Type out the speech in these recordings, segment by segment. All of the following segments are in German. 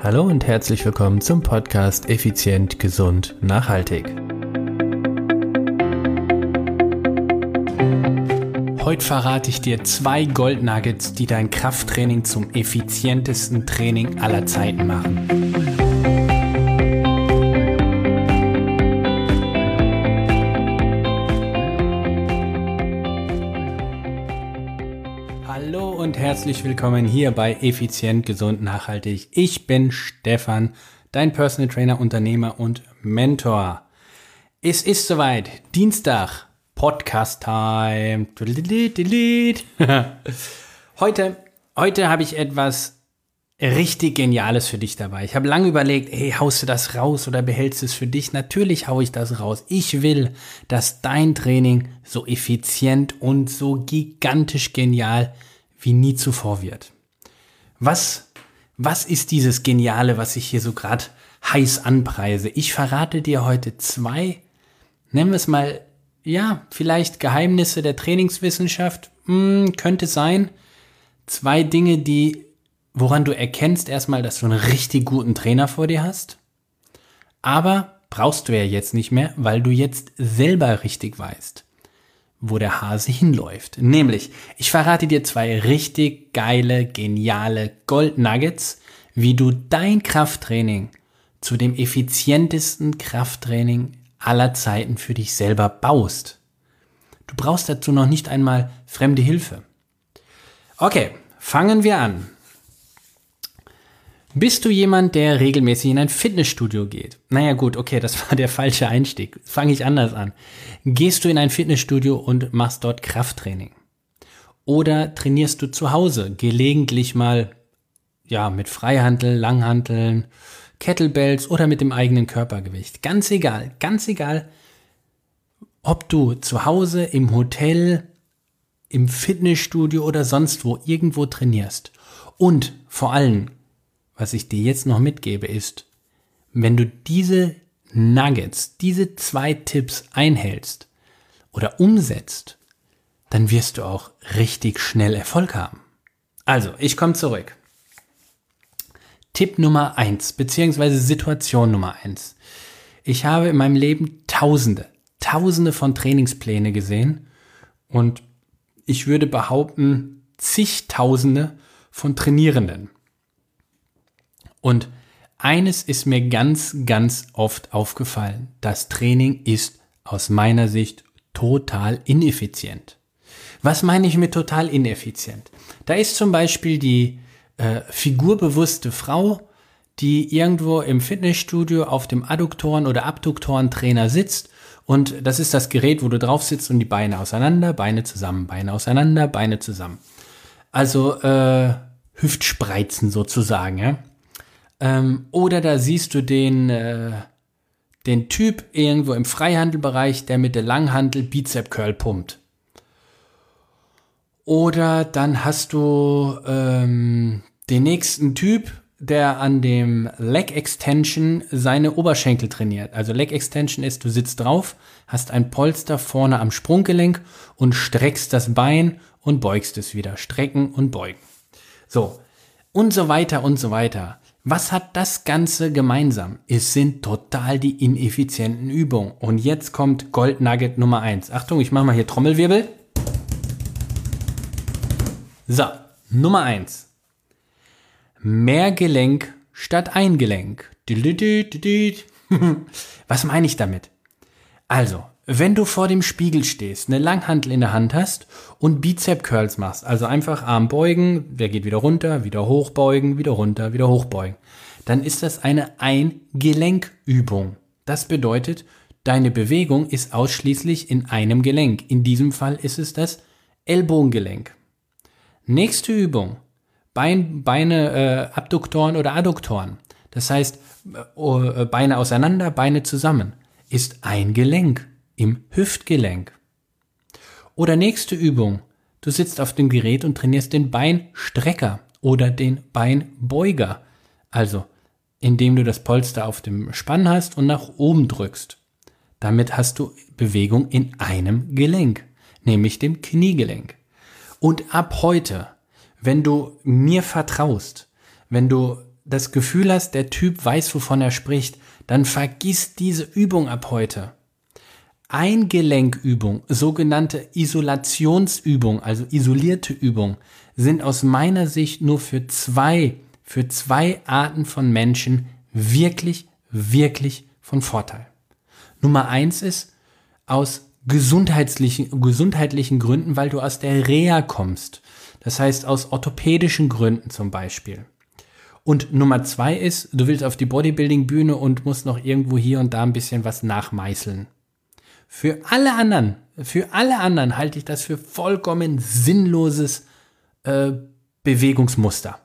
Hallo und herzlich willkommen zum Podcast Effizient, Gesund, Nachhaltig. Heute verrate ich dir zwei Goldnuggets, die dein Krafttraining zum effizientesten Training aller Zeiten machen. Herzlich willkommen hier bei Effizient, Gesund, Nachhaltig. Ich bin Stefan, dein Personal Trainer, Unternehmer und Mentor. Es ist soweit, Dienstag, Podcast Time. heute, heute habe ich etwas richtig Geniales für dich dabei. Ich habe lange überlegt, hey, haust du das raus oder behältst du es für dich? Natürlich haue ich das raus. Ich will, dass dein Training so effizient und so gigantisch genial wie nie zuvor wird. Was, was ist dieses Geniale, was ich hier so gerade heiß anpreise? Ich verrate dir heute zwei, nennen wir es mal ja, vielleicht Geheimnisse der Trainingswissenschaft, hm, könnte sein. Zwei Dinge, die, woran du erkennst erstmal, dass du einen richtig guten Trainer vor dir hast. Aber brauchst du ja jetzt nicht mehr, weil du jetzt selber richtig weißt, wo der Hase hinläuft. Nämlich, ich verrate dir zwei richtig geile, geniale Gold Nuggets, wie du dein Krafttraining zu dem effizientesten Krafttraining aller Zeiten für dich selber baust. Du brauchst dazu noch nicht einmal fremde Hilfe. Okay, fangen wir an. Bist du jemand, der regelmäßig in ein Fitnessstudio geht? Naja gut, okay, das war der falsche Einstieg. Fange ich anders an. Gehst du in ein Fitnessstudio und machst dort Krafttraining? Oder trainierst du zu Hause gelegentlich mal, ja, mit Freihandeln, Langhanteln, Kettlebells oder mit dem eigenen Körpergewicht. Ganz egal, ganz egal, ob du zu Hause, im Hotel, im Fitnessstudio oder sonst wo irgendwo trainierst. Und vor allem, was ich dir jetzt noch mitgebe, ist, wenn du diese Nuggets, diese zwei Tipps einhältst oder umsetzt, dann wirst du auch richtig schnell Erfolg haben. Also, ich komme zurück. Tipp Nummer eins beziehungsweise Situation Nummer eins. Ich habe in meinem Leben Tausende, Tausende von Trainingspläne gesehen und ich würde behaupten, zigtausende von Trainierenden. Und eines ist mir ganz, ganz oft aufgefallen. Das Training ist aus meiner Sicht total ineffizient. Was meine ich mit total ineffizient? Da ist zum Beispiel die äh, figurbewusste Frau, die irgendwo im Fitnessstudio auf dem Adduktoren- oder Abduktorentrainer sitzt und das ist das Gerät, wo du drauf sitzt und die Beine auseinander, Beine zusammen, Beine auseinander, Beine zusammen. Also äh, Hüftspreizen sozusagen, ja. Ähm, oder da siehst du den, äh, den Typ irgendwo im Freihandelbereich, der mit der Langhandel Bizep Curl pumpt. Oder dann hast du ähm, den nächsten Typ, der an dem Leg Extension seine Oberschenkel trainiert. Also Leg Extension ist, du sitzt drauf, hast ein Polster vorne am Sprunggelenk und streckst das Bein und beugst es wieder. Strecken und beugen. So. Und so weiter und so weiter. Was hat das Ganze gemeinsam? Es sind total die ineffizienten Übungen. Und jetzt kommt Gold Nugget Nummer eins. Achtung, ich mache mal hier Trommelwirbel. So, Nummer eins. Mehr Gelenk statt ein Gelenk. Was meine ich damit? Also, wenn du vor dem Spiegel stehst, eine Langhantel in der Hand hast und Bizep Curls machst, also einfach Arm beugen, der geht wieder runter, wieder hochbeugen, wieder runter, wieder hochbeugen, dann ist das eine Ein-Gelenk-Übung. Das bedeutet, deine Bewegung ist ausschließlich in einem Gelenk. In diesem Fall ist es das Ellbogengelenk. Nächste Übung. Bein, Beine, äh, Abduktoren oder Adduktoren. Das heißt, äh, Beine auseinander, Beine zusammen. Ist ein Gelenk im Hüftgelenk. Oder nächste Übung. Du sitzt auf dem Gerät und trainierst den Beinstrecker oder den Beinbeuger. Also, indem du das Polster auf dem Spann hast und nach oben drückst. Damit hast du Bewegung in einem Gelenk, nämlich dem Kniegelenk. Und ab heute, wenn du mir vertraust, wenn du das Gefühl hast, der Typ weiß, wovon er spricht, dann vergiss diese Übung ab heute. Eingelenkübung, sogenannte Isolationsübung, also isolierte Übung, sind aus meiner Sicht nur für zwei, für zwei Arten von Menschen wirklich, wirklich von Vorteil. Nummer eins ist aus gesundheitlichen, gesundheitlichen Gründen, weil du aus der Reha kommst. Das heißt aus orthopädischen Gründen zum Beispiel. Und Nummer zwei ist, du willst auf die Bodybuilding-Bühne und musst noch irgendwo hier und da ein bisschen was nachmeißeln. Für alle anderen, für alle anderen halte ich das für vollkommen sinnloses äh, Bewegungsmuster.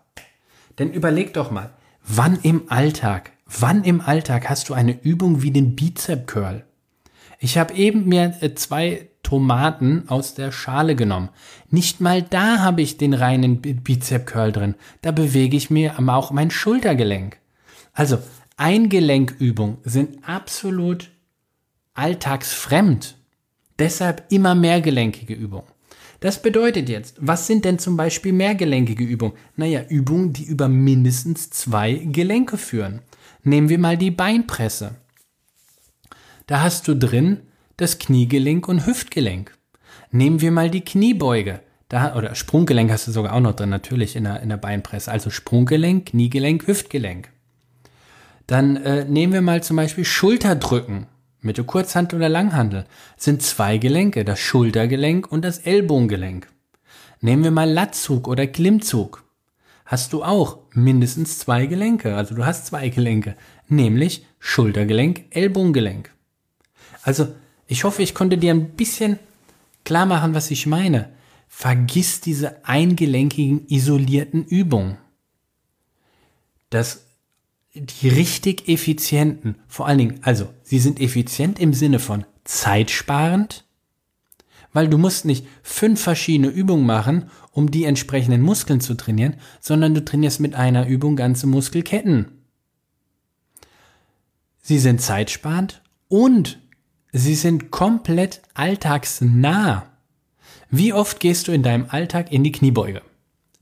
Denn überleg doch mal, wann im Alltag, wann im Alltag hast du eine Übung wie den Bizep Curl? Ich habe eben mir äh, zwei Tomaten aus der Schale genommen. Nicht mal da habe ich den reinen Bizep Curl drin. Da bewege ich mir auch mein Schultergelenk. Also Eingelenkübungen sind absolut alltagsfremd. Deshalb immer mehrgelenkige Übungen. Das bedeutet jetzt, was sind denn zum Beispiel mehrgelenkige Übungen? Naja, Übungen, die über mindestens zwei Gelenke führen. Nehmen wir mal die Beinpresse. Da hast du drin das Kniegelenk und Hüftgelenk. Nehmen wir mal die Kniebeuge. Da, oder Sprunggelenk hast du sogar auch noch drin, natürlich in der, in der Beinpresse. Also Sprunggelenk, Kniegelenk, Hüftgelenk. Dann äh, nehmen wir mal zum Beispiel Schulterdrücken. Mitte Kurzhandel oder Langhandel sind zwei Gelenke, das Schultergelenk und das Ellbogengelenk. Nehmen wir mal Latzug oder Klimmzug. Hast du auch mindestens zwei Gelenke, also du hast zwei Gelenke, nämlich Schultergelenk, Ellbogengelenk. Also ich hoffe, ich konnte dir ein bisschen klar machen, was ich meine. Vergiss diese eingelenkigen, isolierten Übungen. Das, die richtig effizienten, vor allen Dingen, also, sie sind effizient im Sinne von zeitsparend, weil du musst nicht fünf verschiedene Übungen machen, um die entsprechenden Muskeln zu trainieren, sondern du trainierst mit einer Übung ganze Muskelketten. Sie sind zeitsparend und Sie sind komplett alltagsnah. Wie oft gehst du in deinem Alltag in die Kniebeuge?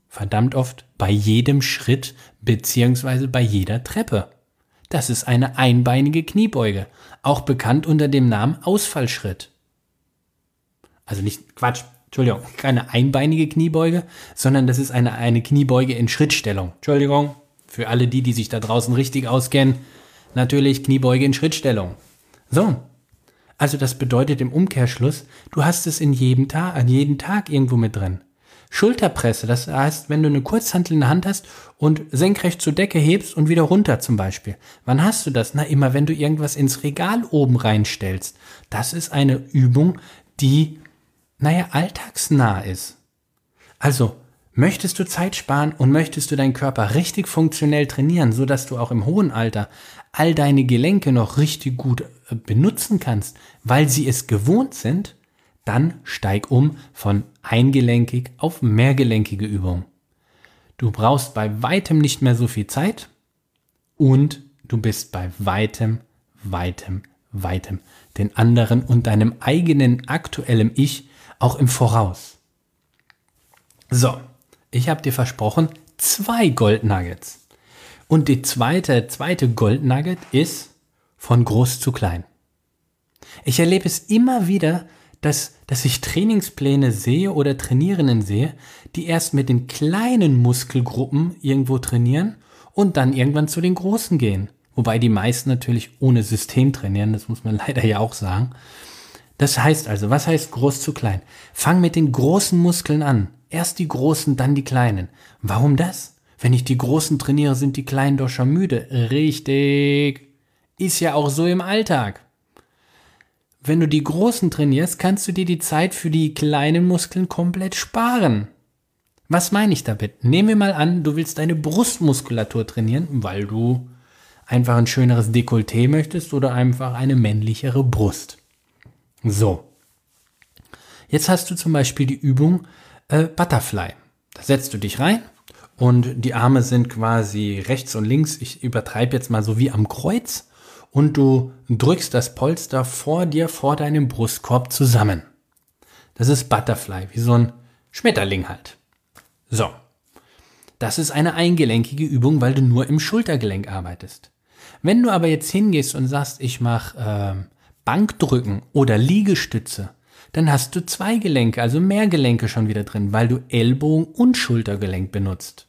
Verdammt oft bei jedem Schritt beziehungsweise bei jeder Treppe. Das ist eine einbeinige Kniebeuge, auch bekannt unter dem Namen Ausfallschritt. Also nicht Quatsch, Entschuldigung, keine einbeinige Kniebeuge, sondern das ist eine, eine Kniebeuge in Schrittstellung. Entschuldigung, für alle die, die sich da draußen richtig auskennen, natürlich Kniebeuge in Schrittstellung. So, also das bedeutet im Umkehrschluss, du hast es in jedem Tag, an jedem Tag irgendwo mit drin. Schulterpresse, das heißt, wenn du eine Kurzhantel in der Hand hast und senkrecht zur Decke hebst und wieder runter zum Beispiel. Wann hast du das? Na, immer wenn du irgendwas ins Regal oben reinstellst. Das ist eine Übung, die, naja, alltagsnah ist. Also, möchtest du Zeit sparen und möchtest du deinen Körper richtig funktionell trainieren, so dass du auch im hohen Alter all deine Gelenke noch richtig gut äh, benutzen kannst, weil sie es gewohnt sind, dann steig um von eingelenkig auf mehrgelenkige Übung. Du brauchst bei weitem nicht mehr so viel Zeit und du bist bei weitem, weitem, weitem den anderen und deinem eigenen aktuellen Ich auch im Voraus. So, ich habe dir versprochen, zwei Gold Nuggets. Und die zweite, zweite Goldnugget ist von groß zu klein. Ich erlebe es immer wieder, dass, dass ich Trainingspläne sehe oder Trainierenden sehe, die erst mit den kleinen Muskelgruppen irgendwo trainieren und dann irgendwann zu den großen gehen. Wobei die meisten natürlich ohne System trainieren, das muss man leider ja auch sagen. Das heißt also, was heißt groß zu klein? Fang mit den großen Muskeln an. Erst die großen, dann die kleinen. Warum das? Wenn ich die Großen trainiere, sind die Kleinen doch schon müde. Richtig. Ist ja auch so im Alltag. Wenn du die Großen trainierst, kannst du dir die Zeit für die kleinen Muskeln komplett sparen. Was meine ich damit? Nehmen wir mal an, du willst deine Brustmuskulatur trainieren, weil du einfach ein schöneres Dekolleté möchtest oder einfach eine männlichere Brust. So. Jetzt hast du zum Beispiel die Übung äh, Butterfly. Da setzt du dich rein, und die Arme sind quasi rechts und links. Ich übertreibe jetzt mal so wie am Kreuz und du drückst das Polster vor dir, vor deinem Brustkorb zusammen. Das ist Butterfly, wie so ein Schmetterling halt. So. Das ist eine eingelenkige Übung, weil du nur im Schultergelenk arbeitest. Wenn du aber jetzt hingehst und sagst, ich mache äh, Bankdrücken oder Liegestütze, dann hast du zwei Gelenke, also mehr Gelenke schon wieder drin, weil du Ellbogen und Schultergelenk benutzt.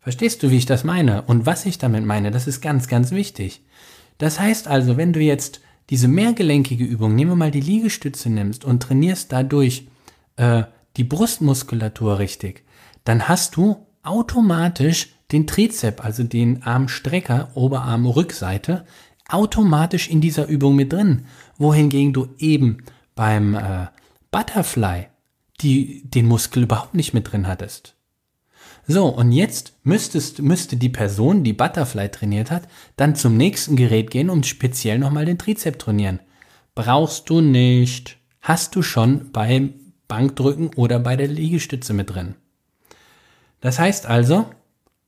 Verstehst du, wie ich das meine? Und was ich damit meine, das ist ganz, ganz wichtig. Das heißt also, wenn du jetzt diese mehrgelenkige Übung, nehmen wir mal die Liegestütze nimmst und trainierst dadurch äh, die Brustmuskulatur richtig, dann hast du automatisch den Trizep, also den Armstrecker, Oberarm, Rückseite, automatisch in dieser Übung mit drin. Wohingegen du eben beim äh, Butterfly die, den Muskel überhaupt nicht mit drin hattest. So, und jetzt müsstest, müsste die Person, die Butterfly trainiert hat, dann zum nächsten Gerät gehen und speziell nochmal den Trizep trainieren. Brauchst du nicht. Hast du schon beim Bankdrücken oder bei der Liegestütze mit drin. Das heißt also,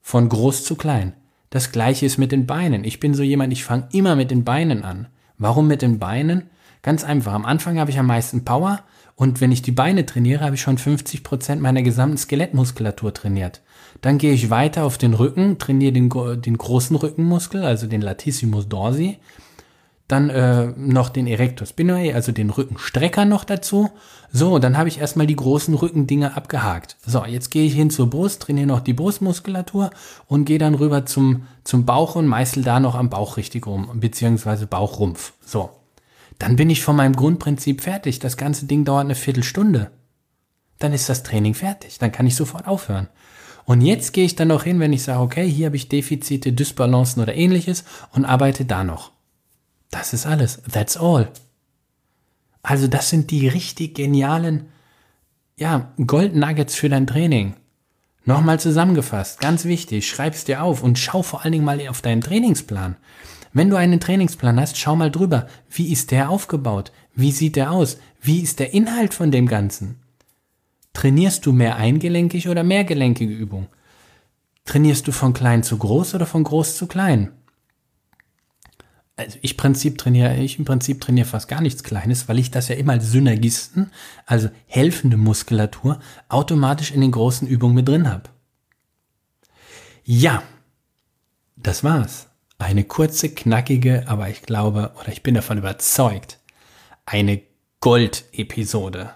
von groß zu klein. Das gleiche ist mit den Beinen. Ich bin so jemand, ich fange immer mit den Beinen an. Warum mit den Beinen? Ganz einfach. Am Anfang habe ich am meisten Power und wenn ich die Beine trainiere, habe ich schon 50 Prozent meiner gesamten Skelettmuskulatur trainiert. Dann gehe ich weiter auf den Rücken, trainiere den, den großen Rückenmuskel, also den Latissimus dorsi. Dann äh, noch den Erector spinae, also den Rückenstrecker noch dazu. So, dann habe ich erstmal die großen Rückendinger abgehakt. So, jetzt gehe ich hin zur Brust, trainiere noch die Brustmuskulatur und gehe dann rüber zum, zum Bauch und meißel da noch am Bauch richtig rum, beziehungsweise Bauchrumpf. So, dann bin ich von meinem Grundprinzip fertig. Das ganze Ding dauert eine Viertelstunde. Dann ist das Training fertig. Dann kann ich sofort aufhören. Und jetzt gehe ich dann noch hin, wenn ich sage, okay, hier habe ich Defizite, Dysbalancen oder ähnliches und arbeite da noch. Das ist alles. That's all. Also das sind die richtig genialen, ja, Gold Nuggets für dein Training. Nochmal zusammengefasst, ganz wichtig, schreib's dir auf und schau vor allen Dingen mal auf deinen Trainingsplan. Wenn du einen Trainingsplan hast, schau mal drüber. Wie ist der aufgebaut? Wie sieht der aus? Wie ist der Inhalt von dem Ganzen? Trainierst du mehr eingelenkig oder mehrgelenkige Übung? Trainierst du von klein zu groß oder von groß zu klein? Also ich Prinzip trainiere, ich im Prinzip trainiere fast gar nichts Kleines, weil ich das ja immer als Synergisten, also helfende Muskulatur, automatisch in den großen Übungen mit drin habe. Ja, das war's. Eine kurze, knackige, aber ich glaube, oder ich bin davon überzeugt, eine Gold-Episode.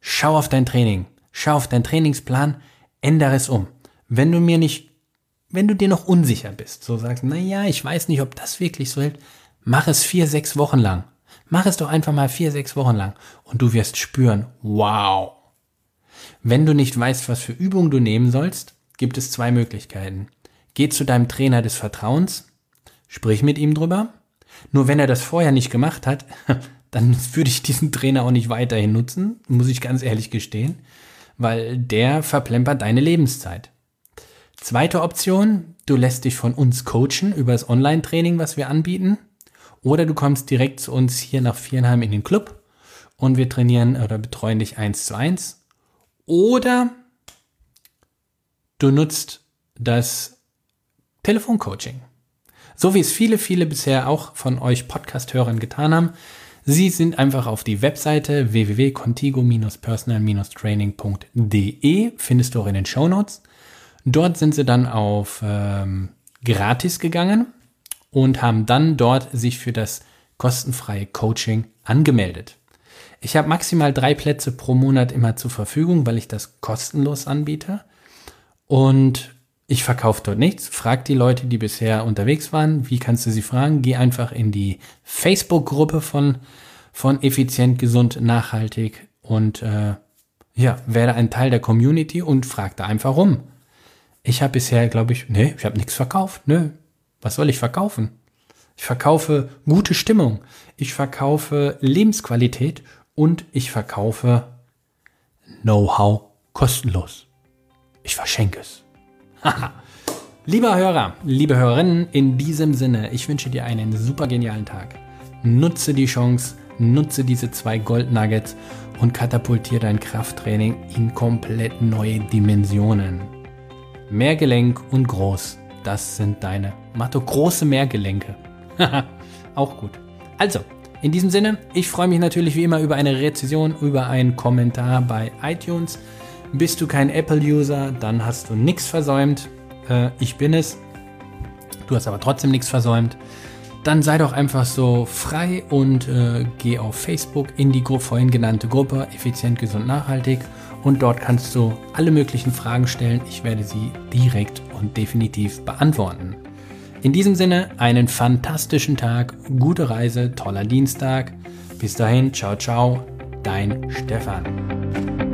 Schau auf dein Training, schau auf deinen Trainingsplan, ändere es um. Wenn du mir nicht, wenn du dir noch unsicher bist, so sagst, na ja, ich weiß nicht, ob das wirklich so hält, mach es vier, sechs Wochen lang. Mach es doch einfach mal vier, sechs Wochen lang und du wirst spüren, wow. Wenn du nicht weißt, was für Übungen du nehmen sollst, gibt es zwei Möglichkeiten. Geh zu deinem Trainer des Vertrauens, sprich mit ihm drüber. Nur wenn er das vorher nicht gemacht hat, dann würde ich diesen Trainer auch nicht weiterhin nutzen, muss ich ganz ehrlich gestehen, weil der verplempert deine Lebenszeit. Zweite Option, du lässt dich von uns coachen über das Online-Training, was wir anbieten, oder du kommst direkt zu uns hier nach Vierenheim in den Club und wir trainieren oder betreuen dich eins zu eins. Oder du nutzt das Telefoncoaching. So wie es viele, viele bisher auch von euch Podcast-Hörern getan haben. Sie sind einfach auf die Webseite www.contigo-personal-training.de, findest du auch in den Show Notes. Dort sind sie dann auf ähm, gratis gegangen und haben dann dort sich für das kostenfreie Coaching angemeldet. Ich habe maximal drei Plätze pro Monat immer zur Verfügung, weil ich das kostenlos anbiete. Und ich verkaufe dort nichts. Frag die Leute, die bisher unterwegs waren. Wie kannst du sie fragen? Geh einfach in die Facebook-Gruppe von, von Effizient, Gesund, Nachhaltig und äh, ja, werde ein Teil der Community und frag da einfach rum. Ich habe bisher, glaube ich, nee, ich habe nichts verkauft. Nö, was soll ich verkaufen? Ich verkaufe gute Stimmung. Ich verkaufe Lebensqualität und ich verkaufe Know-how kostenlos. Ich verschenke es. Lieber Hörer, liebe Hörerinnen, in diesem Sinne, ich wünsche dir einen super genialen Tag. Nutze die Chance, nutze diese zwei Gold Nuggets und katapultiere dein Krafttraining in komplett neue Dimensionen. Mehrgelenk und groß, das sind deine Matto große Mehrgelenke. Auch gut. Also, in diesem Sinne, ich freue mich natürlich wie immer über eine Rezession, über einen Kommentar bei iTunes. Bist du kein Apple-User, dann hast du nichts versäumt. Äh, ich bin es. Du hast aber trotzdem nichts versäumt. Dann sei doch einfach so frei und äh, geh auf Facebook in die vorhin genannte Gruppe Effizient, Gesund, Nachhaltig und dort kannst du alle möglichen Fragen stellen. Ich werde sie direkt und definitiv beantworten. In diesem Sinne einen fantastischen Tag, gute Reise, toller Dienstag. Bis dahin, ciao, ciao, dein Stefan.